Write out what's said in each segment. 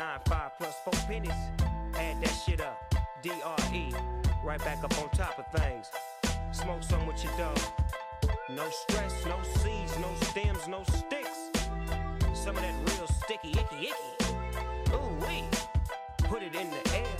nine, five plus four pennies. Add that shit up. D-R-E. Right back up on top of things. Smoke some with your dog. No stress, no seeds, no stems, no sticks. Some of that real sticky, icky, icky. Ooh, wee. Put it in the air,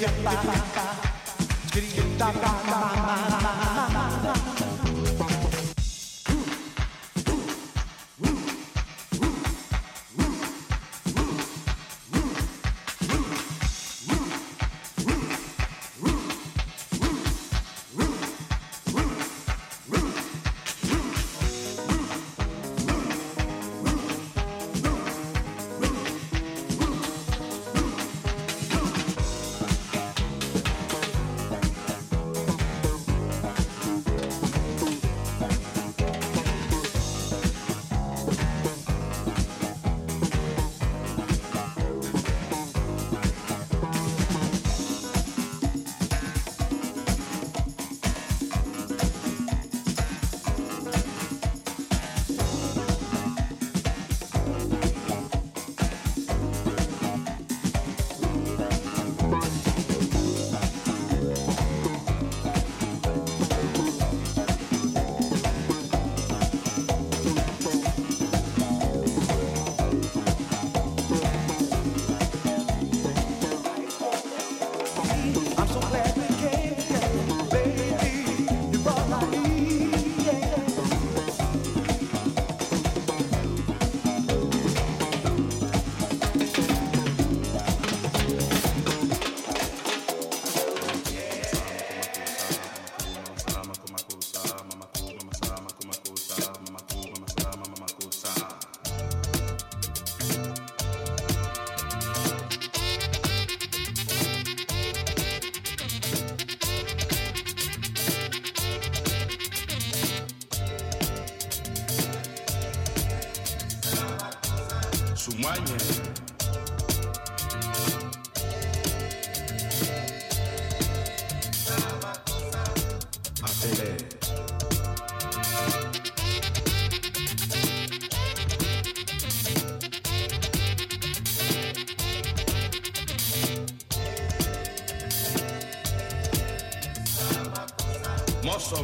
Yeah.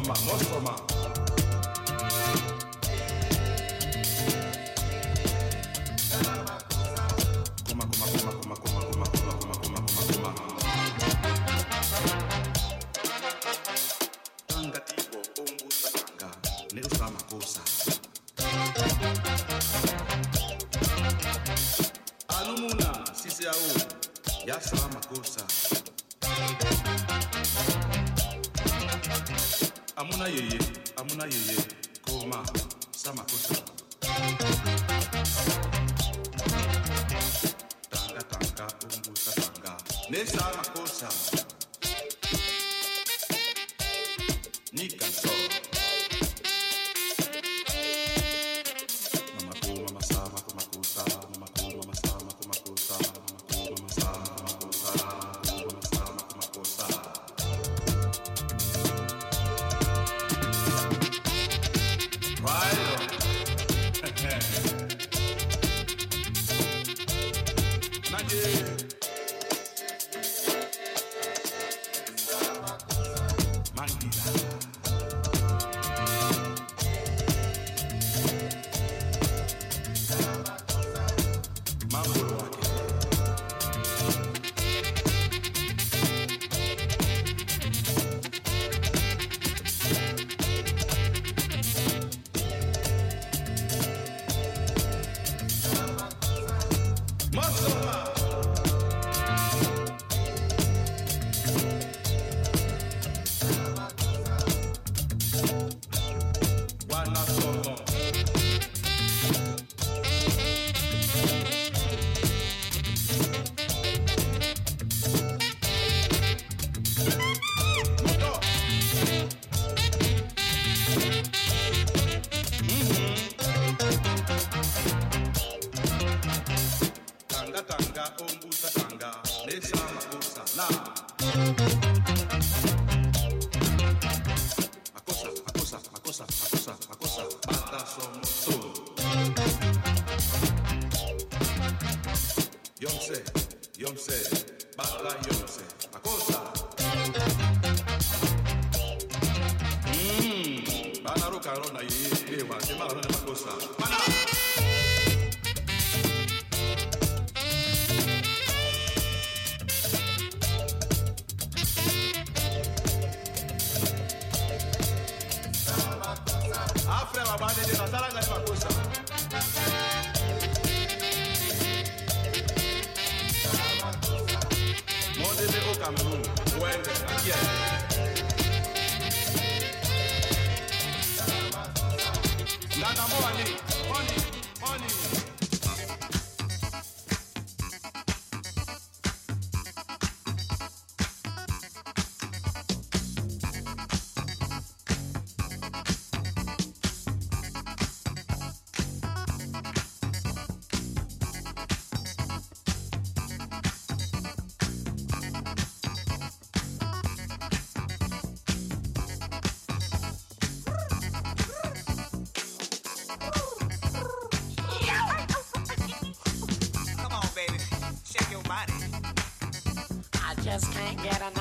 mamón. Enough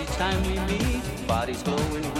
each time we meet, bodies glowing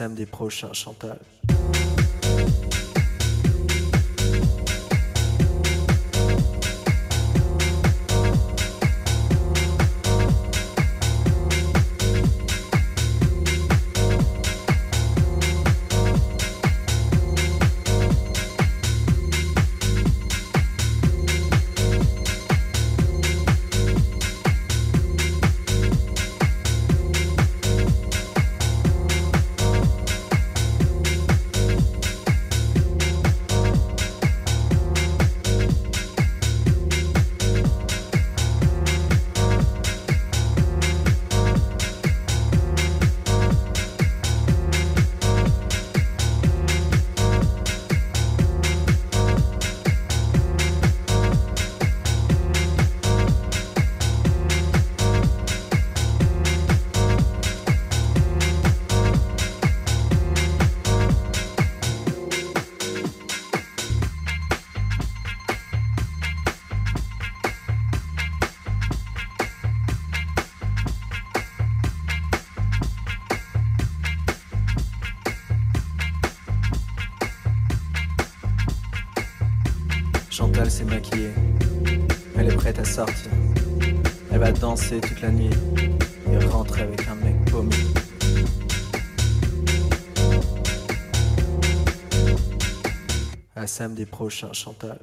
samedi prochain, Chantal. Danser toute la nuit et rentrer avec un mec paumé. À samedi prochain, Chantal.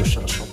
будешь хорошо.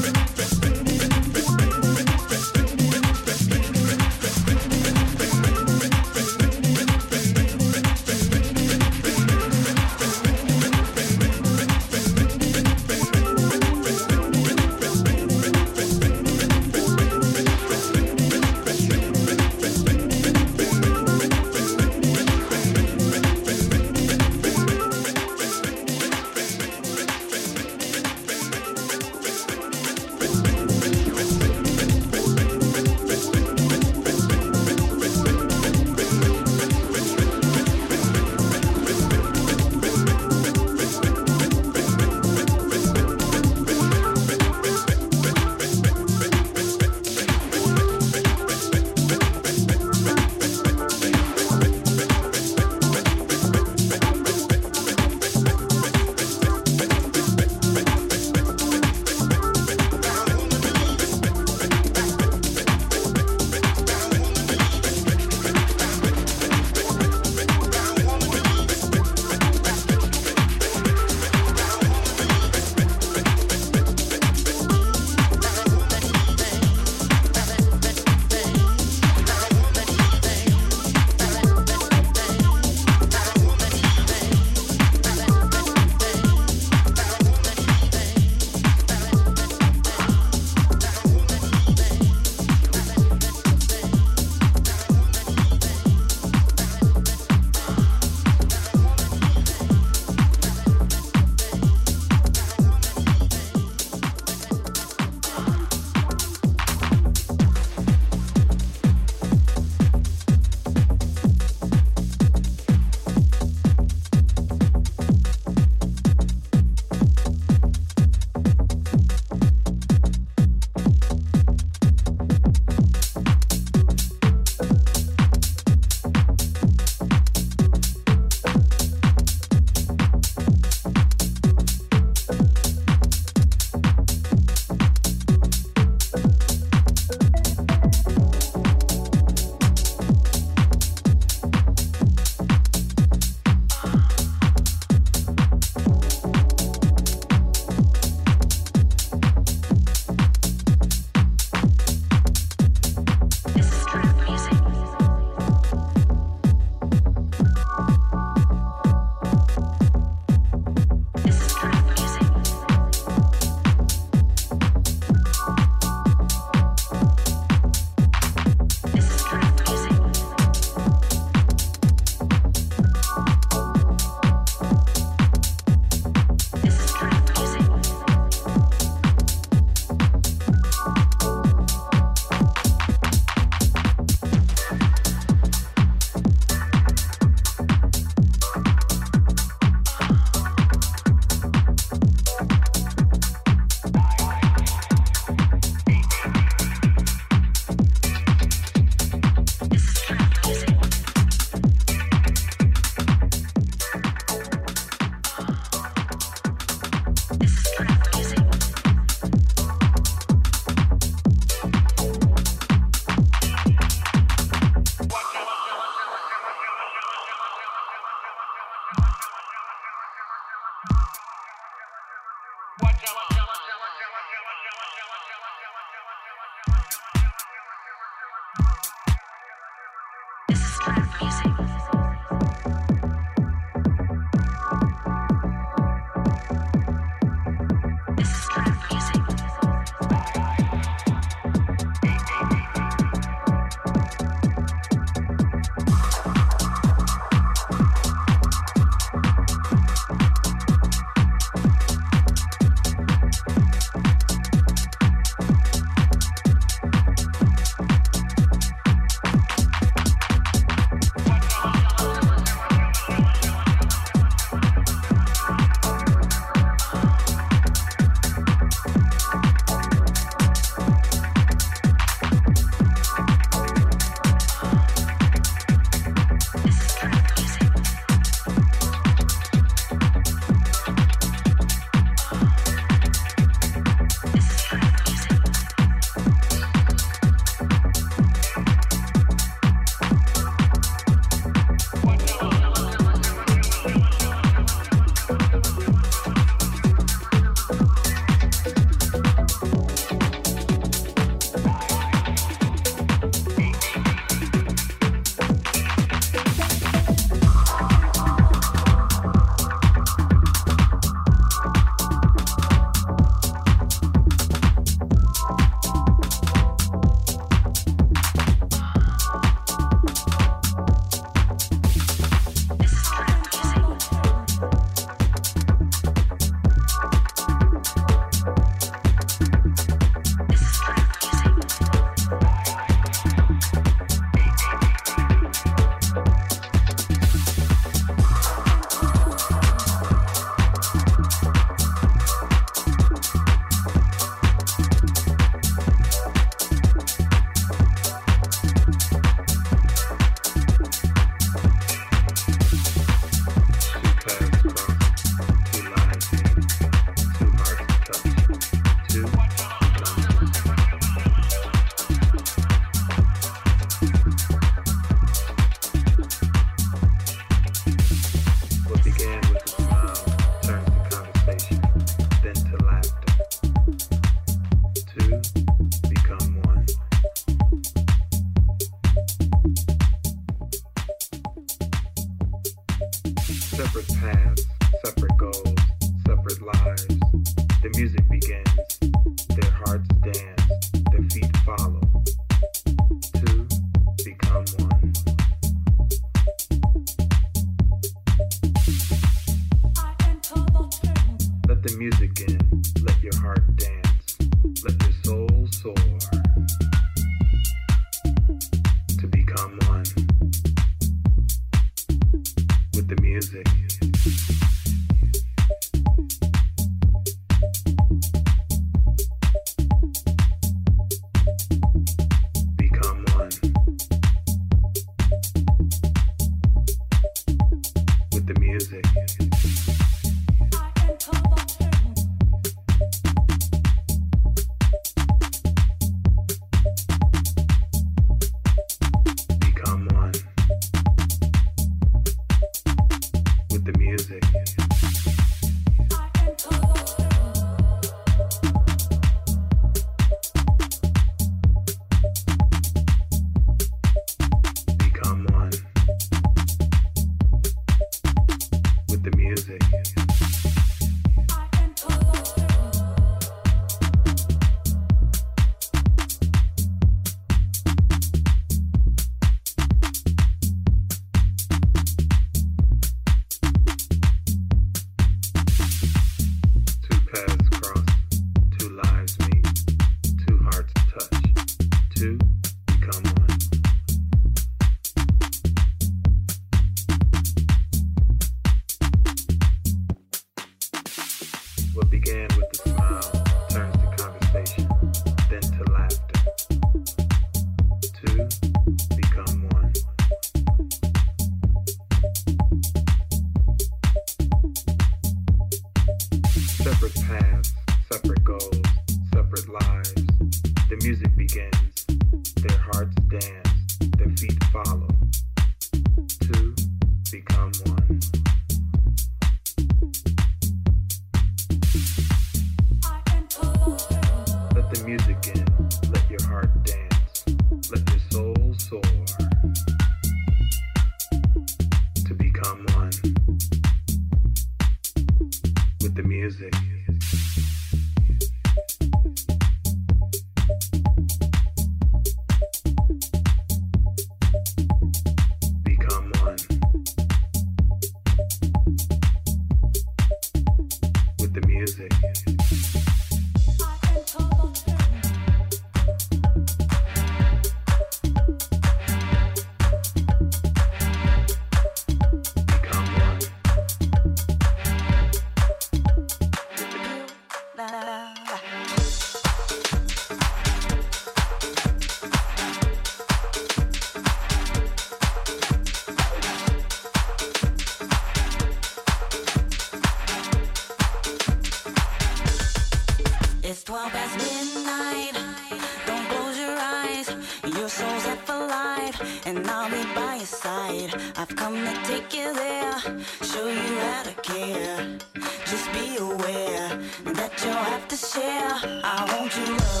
show you how to care. Just be aware that you'll have to share. I want you love.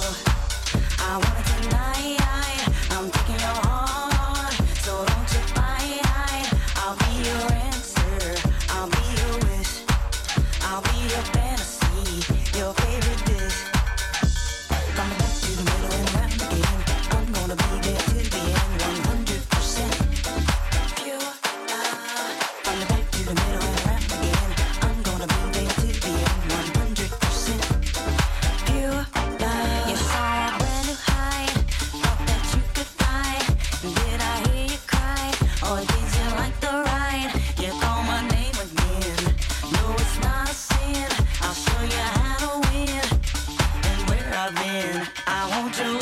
I'll show you how to win and where I've been. I want to.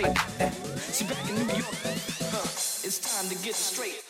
straight. See, back in New York, huh, it's time to get straight.